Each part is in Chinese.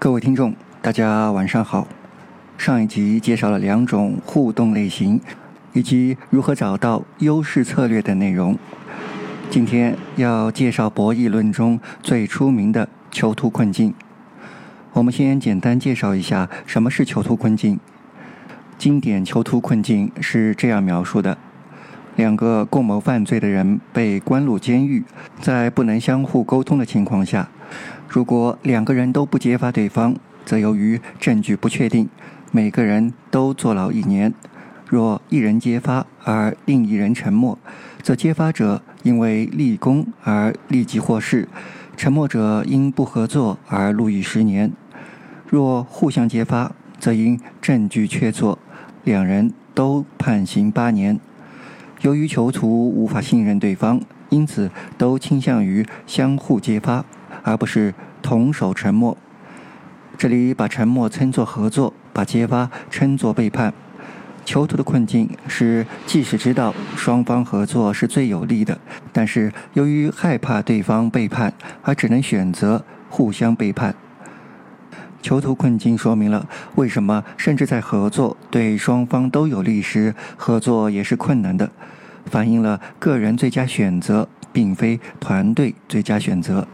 各位听众，大家晚上好。上一集介绍了两种互动类型，以及如何找到优势策略的内容。今天要介绍博弈论中最出名的囚徒困境。我们先简单介绍一下什么是囚徒困境。经典囚徒困境是这样描述的：两个共谋犯罪的人被关入监狱，在不能相互沟通的情况下。如果两个人都不揭发对方，则由于证据不确定，每个人都坐牢一年；若一人揭发而另一人沉默，则揭发者因为立功而立即获释，沉默者因不合作而入狱十年。若互相揭发，则因证据确凿，两人都判刑八年。由于囚徒无法信任对方，因此都倾向于相互揭发。而不是同守沉默。这里把沉默称作合作，把揭发称作背叛。囚徒的困境是，即使知道双方合作是最有利的，但是由于害怕对方背叛，而只能选择互相背叛。囚徒困境说明了为什么，甚至在合作对双方都有利时，合作也是困难的，反映了个人最佳选择并非团队最佳选择。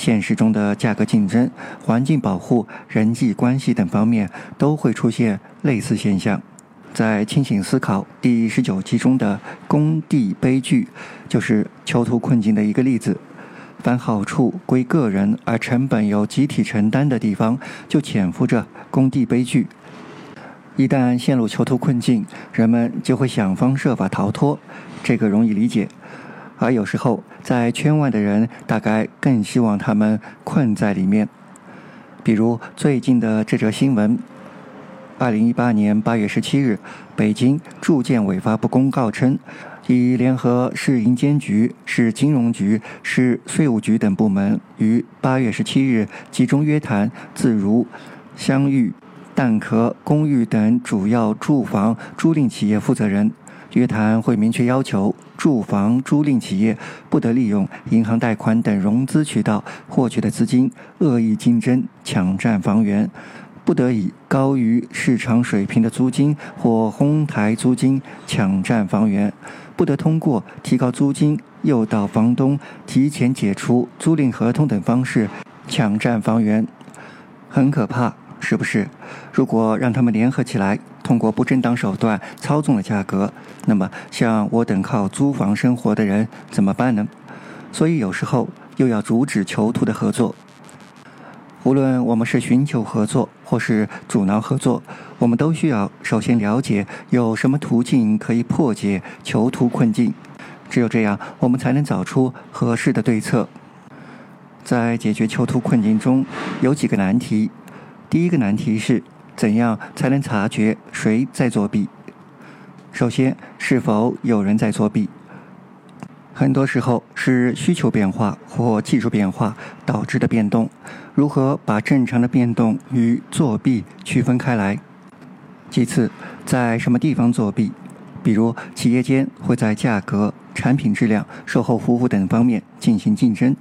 现实中的价格竞争、环境保护、人际关系等方面都会出现类似现象。在清醒思考第十九集中的工地悲剧，就是囚徒困境的一个例子。凡好处归个人而成本由集体承担的地方，就潜伏着工地悲剧。一旦陷入囚徒困境，人们就会想方设法逃脱，这个容易理解。而有时候，在圈外的人大概更希望他们困在里面。比如最近的这则新闻：二零一八年八月十七日，北京住建委发布公告称，已联合市银监局、市金融局、市税务局等部门，于八月十七日集中约谈自如、湘寓、蛋壳公寓等主要住房租赁企业负责人。约谈会明确要求，住房租赁企业不得利用银行贷款等融资渠道获取的资金恶意竞争、抢占房源，不得以高于市场水平的租金或哄抬租金抢占房源，不得通过提高租金、诱导房东提前解除租赁合同等方式抢占房源。很可怕，是不是？如果让他们联合起来，通过不正当手段操纵了价格，那么像我等靠租房生活的人怎么办呢？所以有时候又要阻止囚徒的合作。无论我们是寻求合作或是阻挠合作，我们都需要首先了解有什么途径可以破解囚徒困境。只有这样，我们才能找出合适的对策。在解决囚徒困境中，有几个难题。第一个难题是。怎样才能察觉谁在作弊？首先，是否有人在作弊？很多时候是需求变化或技术变化导致的变动。如何把正常的变动与作弊区分开来？其次，在什么地方作弊？比如，企业间会在价格、产品质量、售后服务等方面进行竞争。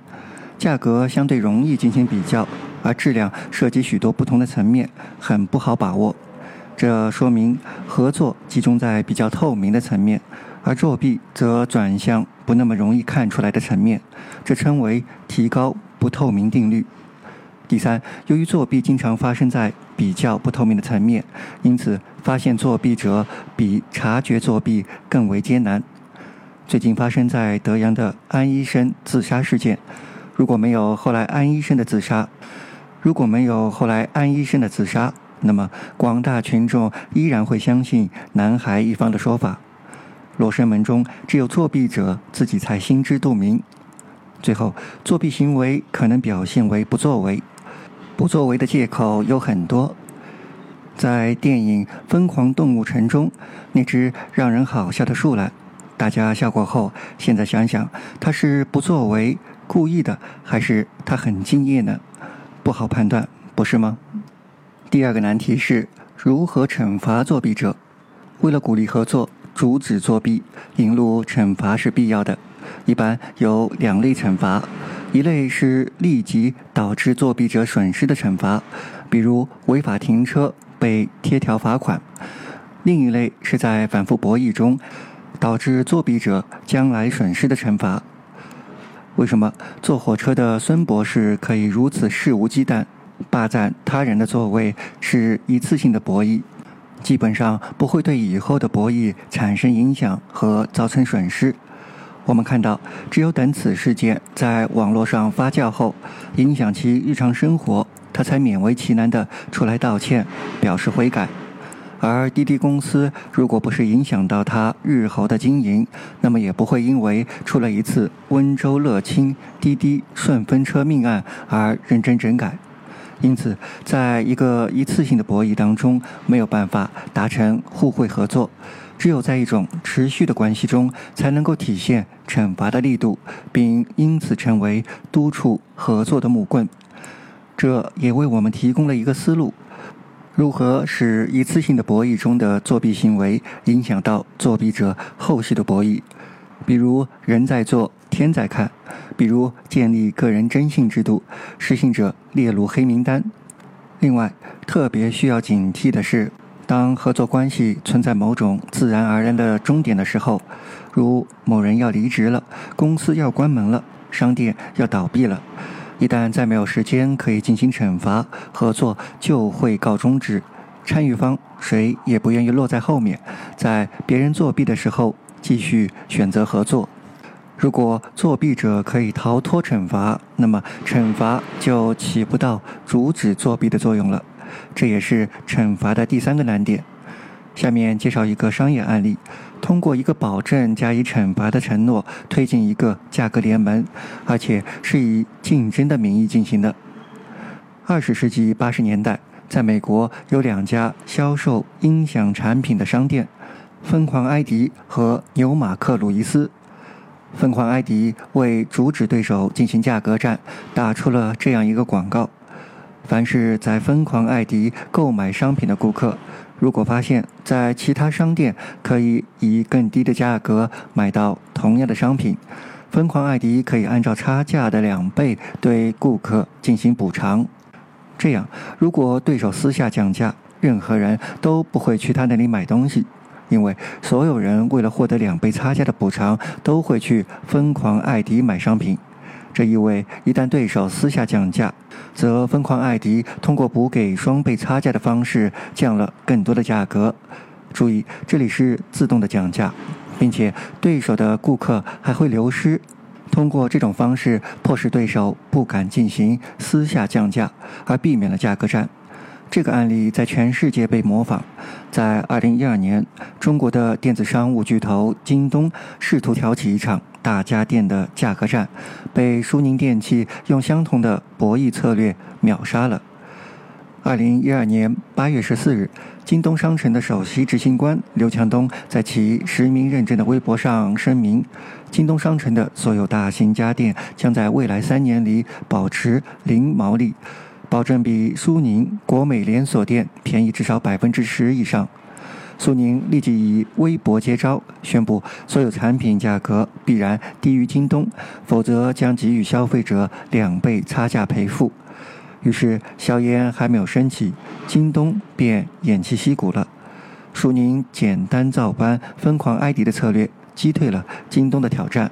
价格相对容易进行比较。而质量涉及许多不同的层面，很不好把握。这说明合作集中在比较透明的层面，而作弊则转向不那么容易看出来的层面。这称为提高不透明定律。第三，由于作弊经常发生在比较不透明的层面，因此发现作弊者比察觉作弊更为艰难。最近发生在德阳的安医生自杀事件，如果没有后来安医生的自杀，如果没有后来安医生的自杀，那么广大群众依然会相信男孩一方的说法。罗生门中只有作弊者自己才心知肚明。最后，作弊行为可能表现为不作为，不作为的借口有很多。在电影《疯狂动物城》中，那只让人好笑的树懒，大家笑过后，现在想想，他是不作为、故意的，还是他很敬业呢？不好判断，不是吗？第二个难题是如何惩罚作弊者。为了鼓励合作，阻止作弊，引入惩罚是必要的。一般有两类惩罚：一类是立即导致作弊者损失的惩罚，比如违法停车被贴条罚款；另一类是在反复博弈中导致作弊者将来损失的惩罚。为什么坐火车的孙博士可以如此肆无忌惮霸占他人的座位？是一次性的博弈，基本上不会对以后的博弈产生影响和造成损失。我们看到，只有等此事件在网络上发酵后，影响其日常生活，他才勉为其难地出来道歉，表示悔改。而滴滴公司如果不是影响到他日后的经营，那么也不会因为出了一次温州乐清滴滴顺风车命案而认真整改。因此，在一个一次性的博弈当中，没有办法达成互惠合作。只有在一种持续的关系中，才能够体现惩罚的力度，并因此成为督促合作的木棍。这也为我们提供了一个思路：如何使一次性的博弈中的作弊行为影响到作弊者后续的博弈？比如“人在做，天在看”；比如建立个人征信制度，失信者列入黑名单。另外，特别需要警惕的是。当合作关系存在某种自然而然的终点的时候，如某人要离职了，公司要关门了，商店要倒闭了，一旦再没有时间可以进行惩罚，合作就会告终止。参与方谁也不愿意落在后面，在别人作弊的时候继续选择合作。如果作弊者可以逃脱惩罚，那么惩罚就起不到阻止作弊的作用了。这也是惩罚的第三个难点。下面介绍一个商业案例：通过一个保证加以惩罚的承诺，推进一个价格联盟，而且是以竞争的名义进行的。二十世纪八十年代，在美国有两家销售音响产品的商店：疯狂埃迪和纽马克·鲁伊斯。疯狂埃迪为阻止对手进行价格战，打出了这样一个广告。凡是在疯狂艾迪购买商品的顾客，如果发现，在其他商店可以以更低的价格买到同样的商品，疯狂艾迪可以按照差价的两倍对顾客进行补偿。这样，如果对手私下降价，任何人都不会去他那里买东西，因为所有人为了获得两倍差价的补偿，都会去疯狂艾迪买商品。这意味，一旦对手私下降价，则疯狂艾迪通过补给双倍差价的方式降了更多的价格。注意，这里是自动的降价，并且对手的顾客还会流失。通过这种方式，迫使对手不敢进行私下降价，而避免了价格战。这个案例在全世界被模仿。在2012年，中国的电子商务巨头京东试图挑起一场大家电的价格战，被苏宁电器用相同的博弈策略秒杀了。2012年8月14日，京东商城的首席执行官刘强东在其实名认证的微博上声明：京东商城的所有大型家电将在未来三年里保持零毛利。保证比苏宁、国美连锁店便宜至少百分之十以上。苏宁立即以微博接招，宣布所有产品价格必然低于京东，否则将给予消费者两倍差价赔付。于是硝烟还没有升起，京东便偃旗息鼓了。苏宁简单照搬疯狂艾迪的策略，击退了京东的挑战。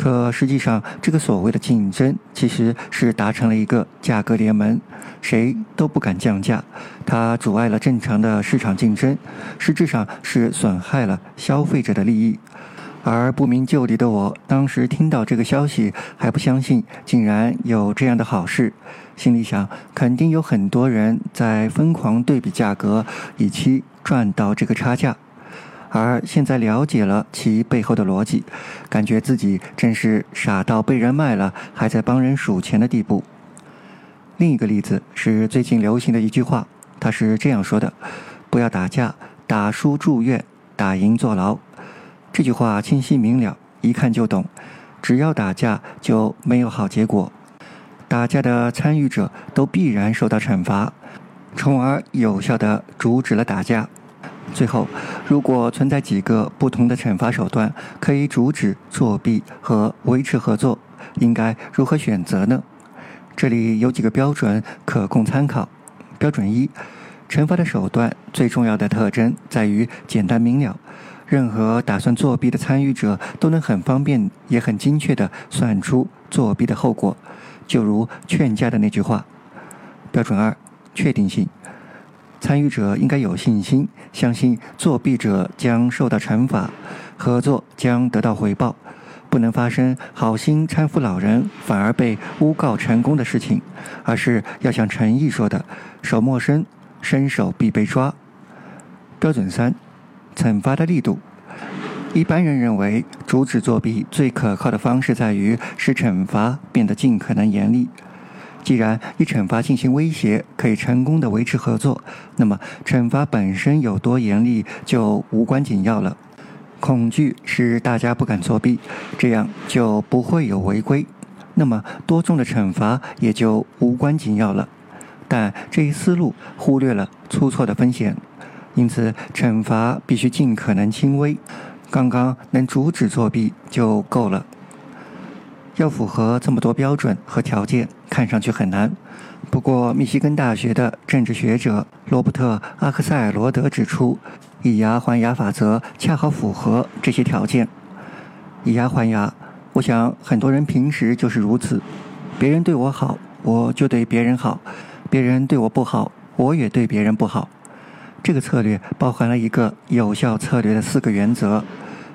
可实际上，这个所谓的竞争其实是达成了一个价格联盟，谁都不敢降价，它阻碍了正常的市场竞争，实质上是损害了消费者的利益。而不明就里的我，当时听到这个消息还不相信，竟然有这样的好事，心里想，肯定有很多人在疯狂对比价格，以期赚到这个差价。而现在了解了其背后的逻辑，感觉自己真是傻到被人卖了还在帮人数钱的地步。另一个例子是最近流行的一句话，他是这样说的：“不要打架，打输住院，打赢坐牢。”这句话清晰明了，一看就懂。只要打架就没有好结果，打架的参与者都必然受到惩罚，从而有效的阻止了打架。最后，如果存在几个不同的惩罚手段可以阻止作弊和维持合作，应该如何选择呢？这里有几个标准可供参考。标准一：惩罚的手段最重要的特征在于简单明了，任何打算作弊的参与者都能很方便也很精确地算出作弊的后果，就如劝架的那句话。标准二：确定性。参与者应该有信心，相信作弊者将受到惩罚，合作将得到回报，不能发生好心搀扶老人反而被诬告成功的事情，而是要像陈毅说的：“手莫伸，伸手必被抓。”标准三：惩罚的力度。一般人认为，阻止作弊最可靠的方式在于使惩罚变得尽可能严厉。既然以惩罚进行威胁可以成功的维持合作，那么惩罚本身有多严厉就无关紧要了。恐惧使大家不敢作弊，这样就不会有违规，那么多重的惩罚也就无关紧要了。但这一思路忽略了出错的风险，因此惩罚必须尽可能轻微，刚刚能阻止作弊就够了。要符合这么多标准和条件，看上去很难。不过，密西根大学的政治学者罗伯特·阿克塞尔罗德指出，以牙还牙法则恰好符合这些条件。以牙还牙，我想很多人平时就是如此：别人对我好，我就对别人好；别人对我不好，我也对别人不好。这个策略包含了一个有效策略的四个原则：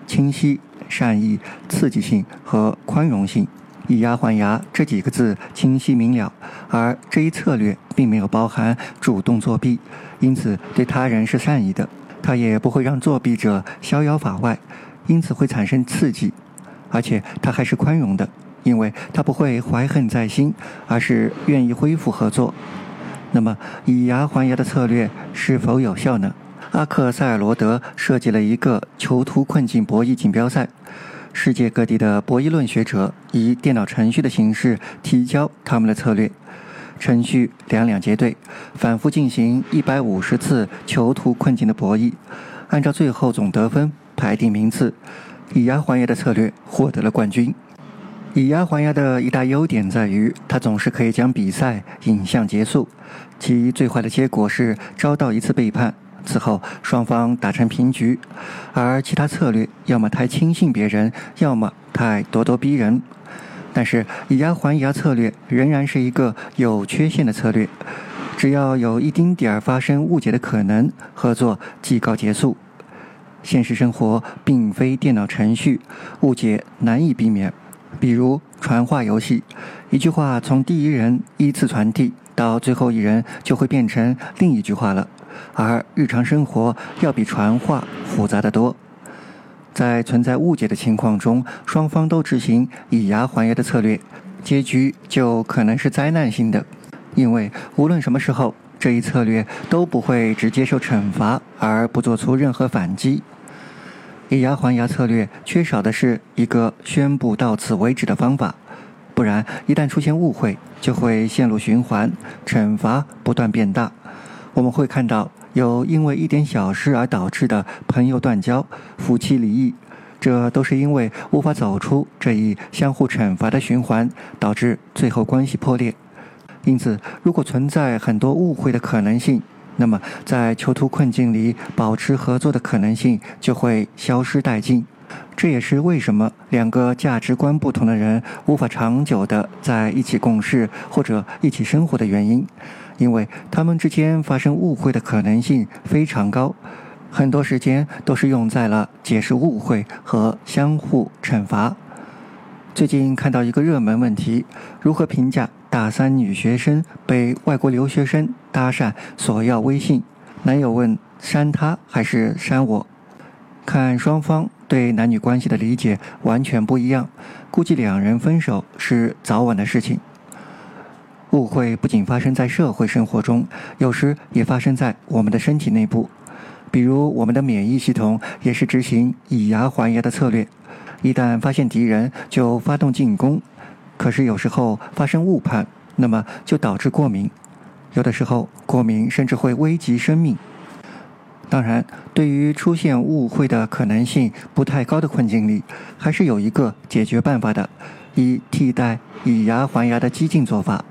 清晰。善意、刺激性和宽容性，以牙还牙这几个字清晰明了，而这一策略并没有包含主动作弊，因此对他人是善意的，它也不会让作弊者逍遥法外，因此会产生刺激，而且它还是宽容的，因为它不会怀恨在心，而是愿意恢复合作。那么，以牙还牙的策略是否有效呢？阿克塞尔罗德设计了一个囚徒困境博弈锦标赛，世界各地的博弈论学者以电脑程序的形式提交他们的策略。程序两两结对，反复进行一百五十次囚徒困境的博弈，按照最后总得分排定名次。以牙还牙的策略获得了冠军。以牙还牙的一大优点在于，它总是可以将比赛引向结束，其最坏的结果是遭到一次背叛。此后，双方打成平局，而其他策略要么太轻信别人，要么太咄咄逼人。但是，以牙还牙策略仍然是一个有缺陷的策略。只要有一丁点儿发生误解的可能，合作即告结束。现实生活并非电脑程序，误解难以避免。比如传话游戏，一句话从第一人依次传递到最后一人，就会变成另一句话了。而日常生活要比传话复杂的多，在存在误解的情况中，双方都执行以牙还牙的策略，结局就可能是灾难性的，因为无论什么时候，这一策略都不会只接受惩罚而不做出任何反击。以牙还牙策略缺少的是一个宣布到此为止的方法，不然一旦出现误会，就会陷入循环，惩罚不断变大。我们会看到有因为一点小事而导致的朋友断交、夫妻离异，这都是因为无法走出这一相互惩罚的循环，导致最后关系破裂。因此，如果存在很多误会的可能性，那么在囚徒困境里保持合作的可能性就会消失殆尽。这也是为什么两个价值观不同的人无法长久的在一起共事或者一起生活的原因。因为他们之间发生误会的可能性非常高，很多时间都是用在了解释误会和相互惩罚。最近看到一个热门问题：如何评价大三女学生被外国留学生搭讪索要微信？男友问：删他还是删我？看双方对男女关系的理解完全不一样，估计两人分手是早晚的事情。误会不仅发生在社会生活中，有时也发生在我们的身体内部。比如，我们的免疫系统也是执行以牙还牙的策略，一旦发现敌人就发动进攻。可是有时候发生误判，那么就导致过敏，有的时候过敏甚至会危及生命。当然，对于出现误会的可能性不太高的困境里，还是有一个解决办法的，以替代以牙还牙的激进做法。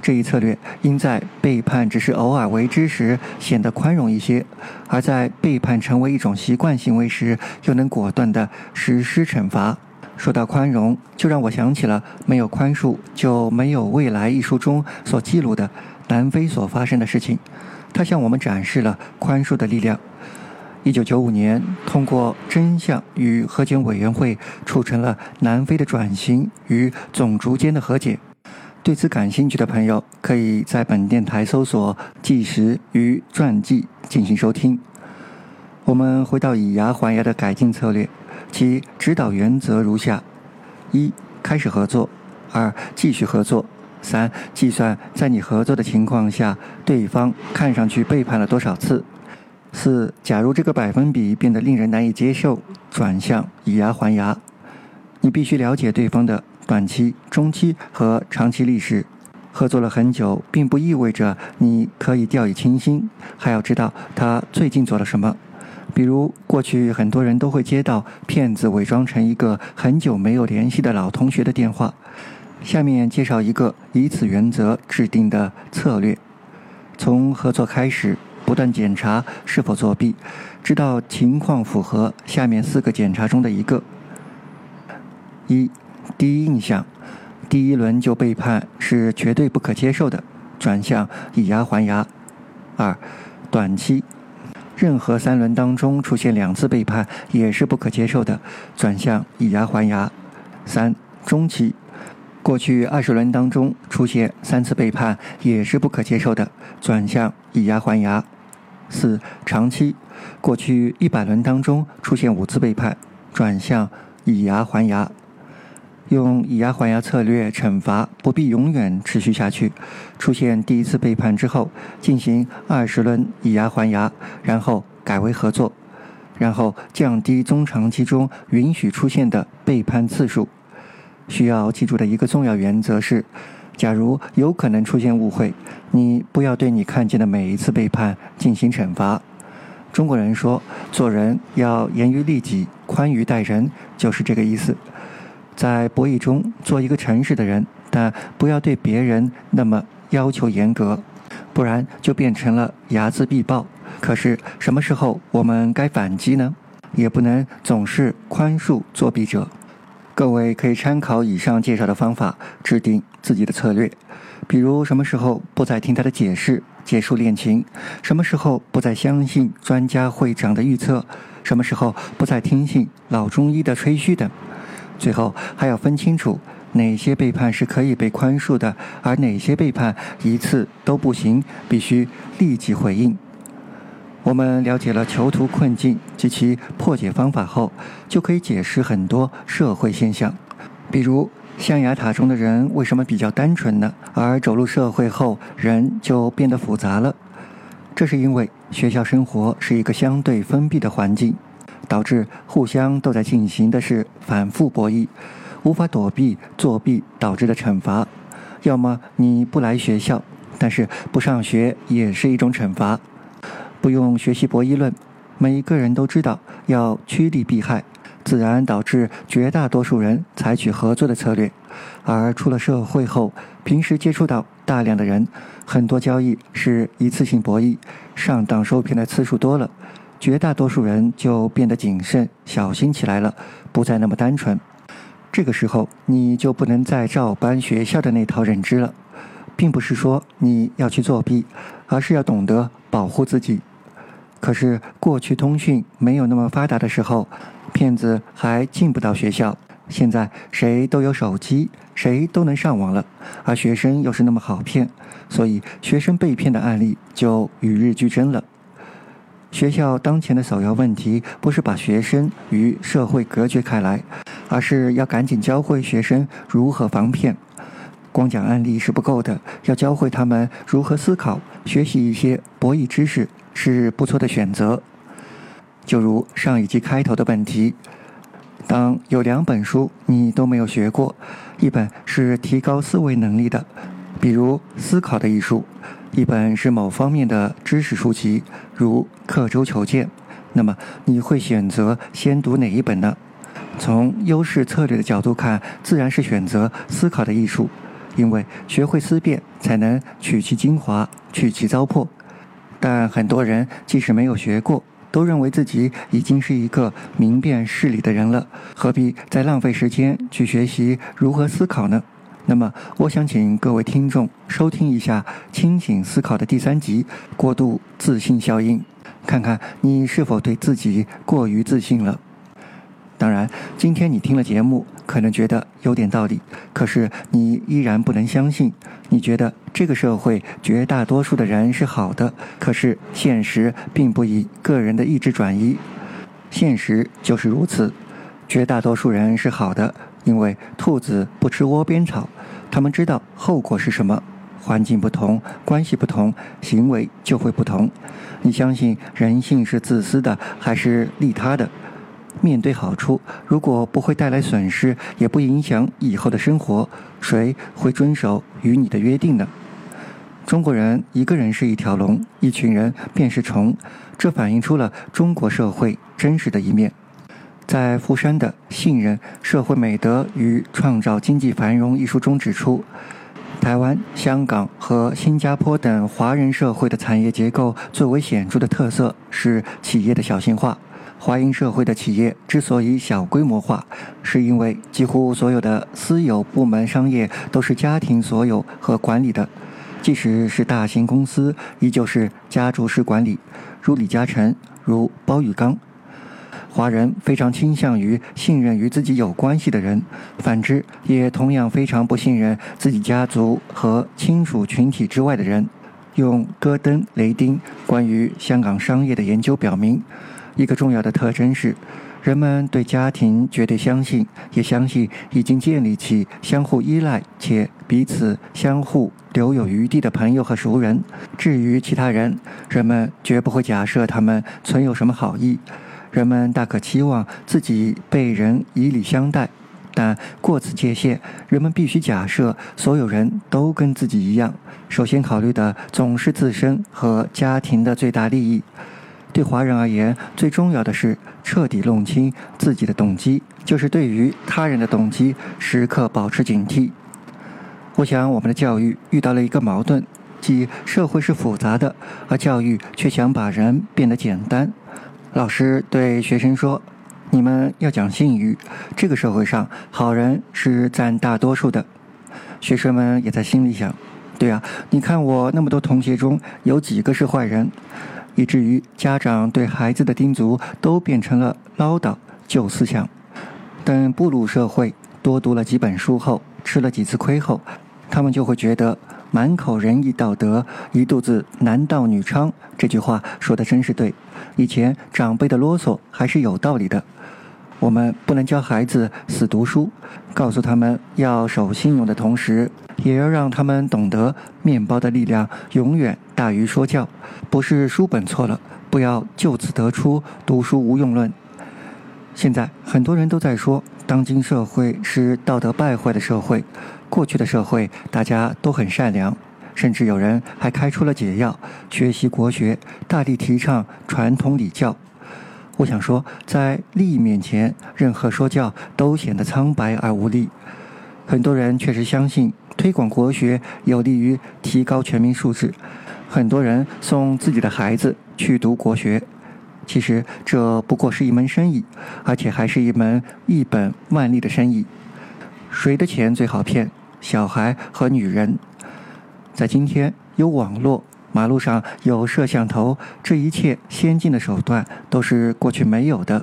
这一策略应在背叛只是偶尔为之时显得宽容一些，而在背叛成为一种习惯行为时，又能果断地实施惩罚。说到宽容，就让我想起了“没有宽恕就没有未来”一书中所记录的南非所发生的事情。它向我们展示了宽恕的力量。一九九五年，通过真相与和解委员会促成了南非的转型与种族间的和解。对此感兴趣的朋友，可以在本电台搜索“纪实与传记”进行收听。我们回到以牙还牙的改进策略。其指导原则如下：一、开始合作；二、继续合作；三、计算在你合作的情况下，对方看上去背叛了多少次；四、假如这个百分比变得令人难以接受，转向以牙还牙。你必须了解对方的短期、中期和长期历史。合作了很久，并不意味着你可以掉以轻心，还要知道他最近做了什么。比如，过去很多人都会接到骗子伪装成一个很久没有联系的老同学的电话。下面介绍一个以此原则制定的策略：从合作开始，不断检查是否作弊，直到情况符合下面四个检查中的一个。一、第一印象，第一轮就背叛是绝对不可接受的，转向以牙还牙。二、短期。任何三轮当中出现两次背叛也是不可接受的，转向以牙还牙。三中期，过去二十轮当中出现三次背叛也是不可接受的，转向以牙还牙。四长期，过去一百轮当中出现五次背叛，转向以牙还牙。用以牙还牙策略惩罚不必永远持续下去。出现第一次背叛之后，进行二十轮以牙还牙，然后改为合作，然后降低中长期中允许出现的背叛次数。需要记住的一个重要原则是：假如有可能出现误会，你不要对你看见的每一次背叛进行惩罚。中国人说：“做人要严于律己，宽于待人”，就是这个意思。在博弈中做一个诚实的人，但不要对别人那么要求严格，不然就变成了睚眦必报。可是什么时候我们该反击呢？也不能总是宽恕作弊者。各位可以参考以上介绍的方法，制定自己的策略。比如什么时候不再听他的解释，结束恋情；什么时候不再相信专家会长的预测；什么时候不再听信老中医的吹嘘等。最后还要分清楚哪些背叛是可以被宽恕的，而哪些背叛一次都不行，必须立即回应。我们了解了囚徒困境及其破解方法后，就可以解释很多社会现象，比如象牙塔中的人为什么比较单纯呢？而走入社会后，人就变得复杂了。这是因为学校生活是一个相对封闭的环境。导致互相都在进行的是反复博弈，无法躲避作弊导致的惩罚。要么你不来学校，但是不上学也是一种惩罚。不用学习博弈论，每一个人都知道要趋利避害，自然导致绝大多数人采取合作的策略。而出了社会后，平时接触到大量的人，很多交易是一次性博弈，上当受骗的次数多了。绝大多数人就变得谨慎小心起来了，不再那么单纯。这个时候，你就不能再照搬学校的那套认知了，并不是说你要去作弊，而是要懂得保护自己。可是，过去通讯没有那么发达的时候，骗子还进不到学校。现在谁都有手机，谁都能上网了，而学生又是那么好骗，所以学生被骗的案例就与日俱增了。学校当前的首要问题不是把学生与社会隔绝开来，而是要赶紧教会学生如何防骗。光讲案例是不够的，要教会他们如何思考，学习一些博弈知识是不错的选择。就如上一集开头的问题：当有两本书你都没有学过，一本是提高思维能力的，比如《思考的艺术》。一本是某方面的知识书籍，如刻舟求剑，那么你会选择先读哪一本呢？从优势策略的角度看，自然是选择思考的艺术，因为学会思辨，才能取其精华，去其糟粕。但很多人即使没有学过，都认为自己已经是一个明辨事理的人了，何必再浪费时间去学习如何思考呢？那么，我想请各位听众收听一下《清醒思考》的第三集《过度自信效应》，看看你是否对自己过于自信了。当然，今天你听了节目，可能觉得有点道理，可是你依然不能相信。你觉得这个社会绝大多数的人是好的，可是现实并不以个人的意志转移。现实就是如此，绝大多数人是好的，因为兔子不吃窝边草，他们知道后果是什么。环境不同，关系不同，行为就会不同。你相信人性是自私的，还是利他的？面对好处，如果不会带来损失，也不影响以后的生活，谁会遵守与你的约定呢？中国人一个人是一条龙，一群人便是虫，这反映出了中国社会真实的一面。在富山的《信任、社会美德与创造经济繁荣》一书中指出，台湾、香港和新加坡等华人社会的产业结构最为显著的特色是企业的小型化。华英社会的企业之所以小规模化，是因为几乎所有的私有部门商业都是家庭所有和管理的，即使是大型公司，依旧是家族式管理，如李嘉诚，如包玉刚。华人非常倾向于信任与自己有关系的人，反之也同样非常不信任自己家族和亲属群体之外的人。用戈登·雷丁关于香港商业的研究表明。一个重要的特征是，人们对家庭绝对相信，也相信已经建立起相互依赖且彼此相互留有余地的朋友和熟人。至于其他人，人们绝不会假设他们存有什么好意。人们大可期望自己被人以礼相待，但过此界限，人们必须假设所有人都跟自己一样。首先考虑的总是自身和家庭的最大利益。对华人而言，最重要的是彻底弄清自己的动机，就是对于他人的动机时刻保持警惕。我想，我们的教育遇到了一个矛盾，即社会是复杂的，而教育却想把人变得简单。老师对学生说：“你们要讲信誉，这个社会上好人是占大多数的。”学生们也在心里想：“对啊，你看我那么多同学中有几个是坏人？”以至于家长对孩子的叮嘱都变成了唠叨、旧思想。等步入社会，多读了几本书后，吃了几次亏后，他们就会觉得“满口仁义道德，一肚子男盗女娼”这句话说的真是对。以前长辈的啰嗦还是有道理的。我们不能教孩子死读书，告诉他们要守信用的同时，也要让他们懂得面包的力量永远大于说教。不是书本错了，不要就此得出读书无用论。现在很多人都在说，当今社会是道德败坏的社会。过去的社会大家都很善良，甚至有人还开出了解药，学习国学，大力提倡传统礼教。我想说，在利益面前，任何说教都显得苍白而无力。很多人确实相信推广国学有利于提高全民素质，很多人送自己的孩子去读国学。其实这不过是一门生意，而且还是一门一本万利的生意。谁的钱最好骗？小孩和女人。在今天，有网络。马路上有摄像头，这一切先进的手段都是过去没有的。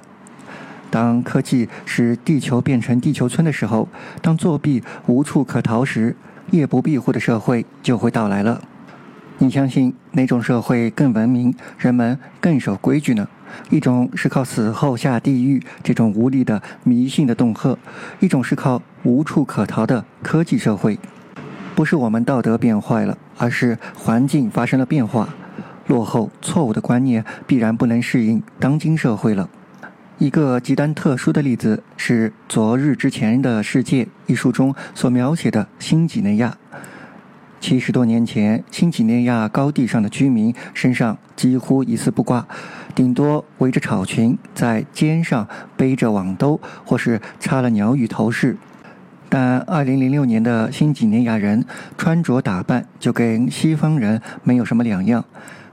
当科技使地球变成地球村的时候，当作弊无处可逃时，夜不闭户的社会就会到来了。你相信哪种社会更文明，人们更守规矩呢？一种是靠死后下地狱这种无力的迷信的恫吓，一种是靠无处可逃的科技社会。不是我们道德变坏了，而是环境发生了变化，落后、错误的观念必然不能适应当今社会了。一个极端特殊的例子是《昨日之前的世界》一书中所描写的新几内亚。七十多年前新几内亚高地上的居民身上几乎一丝不挂，顶多围着草裙，在肩上背着网兜，或是插了鸟语头饰。但二零零六年的新几内亚人穿着打扮就跟西方人没有什么两样，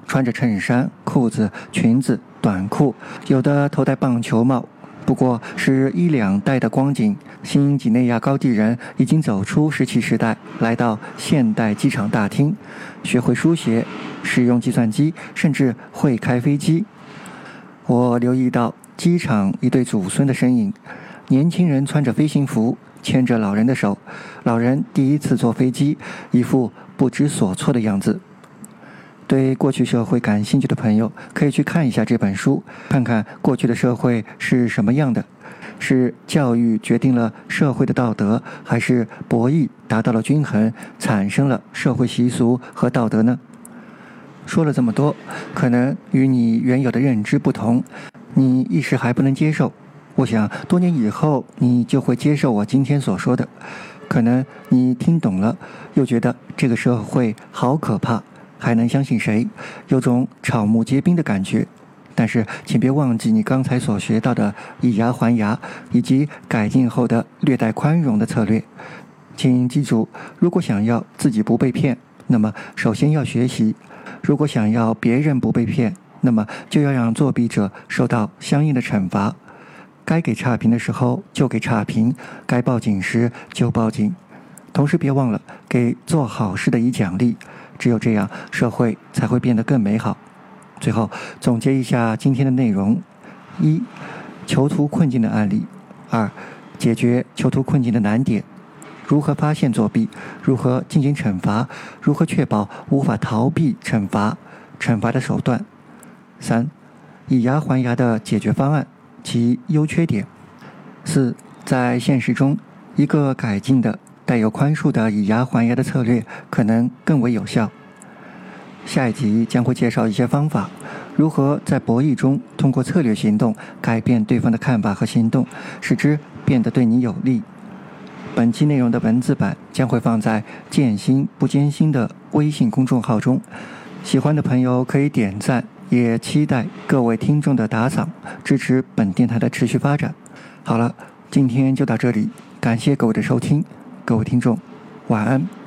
穿着衬衫、裤子、裙子、短裤，有的头戴棒球帽。不过是一两代的光景，新几内亚高地人已经走出石器时代，来到现代机场大厅，学会书写，使用计算机，甚至会开飞机。我留意到机场一对祖孙的身影，年轻人穿着飞行服，牵着老人的手，老人第一次坐飞机，一副不知所措的样子。对过去社会感兴趣的朋友，可以去看一下这本书，看看过去的社会是什么样的，是教育决定了社会的道德，还是博弈达到了均衡，产生了社会习俗和道德呢？说了这么多，可能与你原有的认知不同，你一时还不能接受。我想多年以后，你就会接受我今天所说的。可能你听懂了，又觉得这个社会好可怕。还能相信谁？有种草木皆兵的感觉。但是，请别忘记你刚才所学到的以牙还牙，以及改进后的略带宽容的策略。请记住，如果想要自己不被骗，那么首先要学习；如果想要别人不被骗，那么就要让作弊者受到相应的惩罚。该给差评的时候就给差评，该报警时就报警。同时，别忘了给做好事的以奖励。只有这样，社会才会变得更美好。最后总结一下今天的内容：一、囚徒困境的案例；二、解决囚徒困境的难点；如何发现作弊；如何进行惩罚；如何确保无法逃避惩罚；惩罚的手段；三、以牙还牙的解决方案及优缺点；四、在现实中，一个改进的。带有宽恕的以牙还牙的策略可能更为有效。下一集将会介绍一些方法，如何在博弈中通过策略行动改变对方的看法和行动，使之变得对你有利。本期内容的文字版将会放在“建新不艰辛”的微信公众号中，喜欢的朋友可以点赞，也期待各位听众的打赏，支持本电台的持续发展。好了，今天就到这里，感谢各位的收听。各位听众，晚安。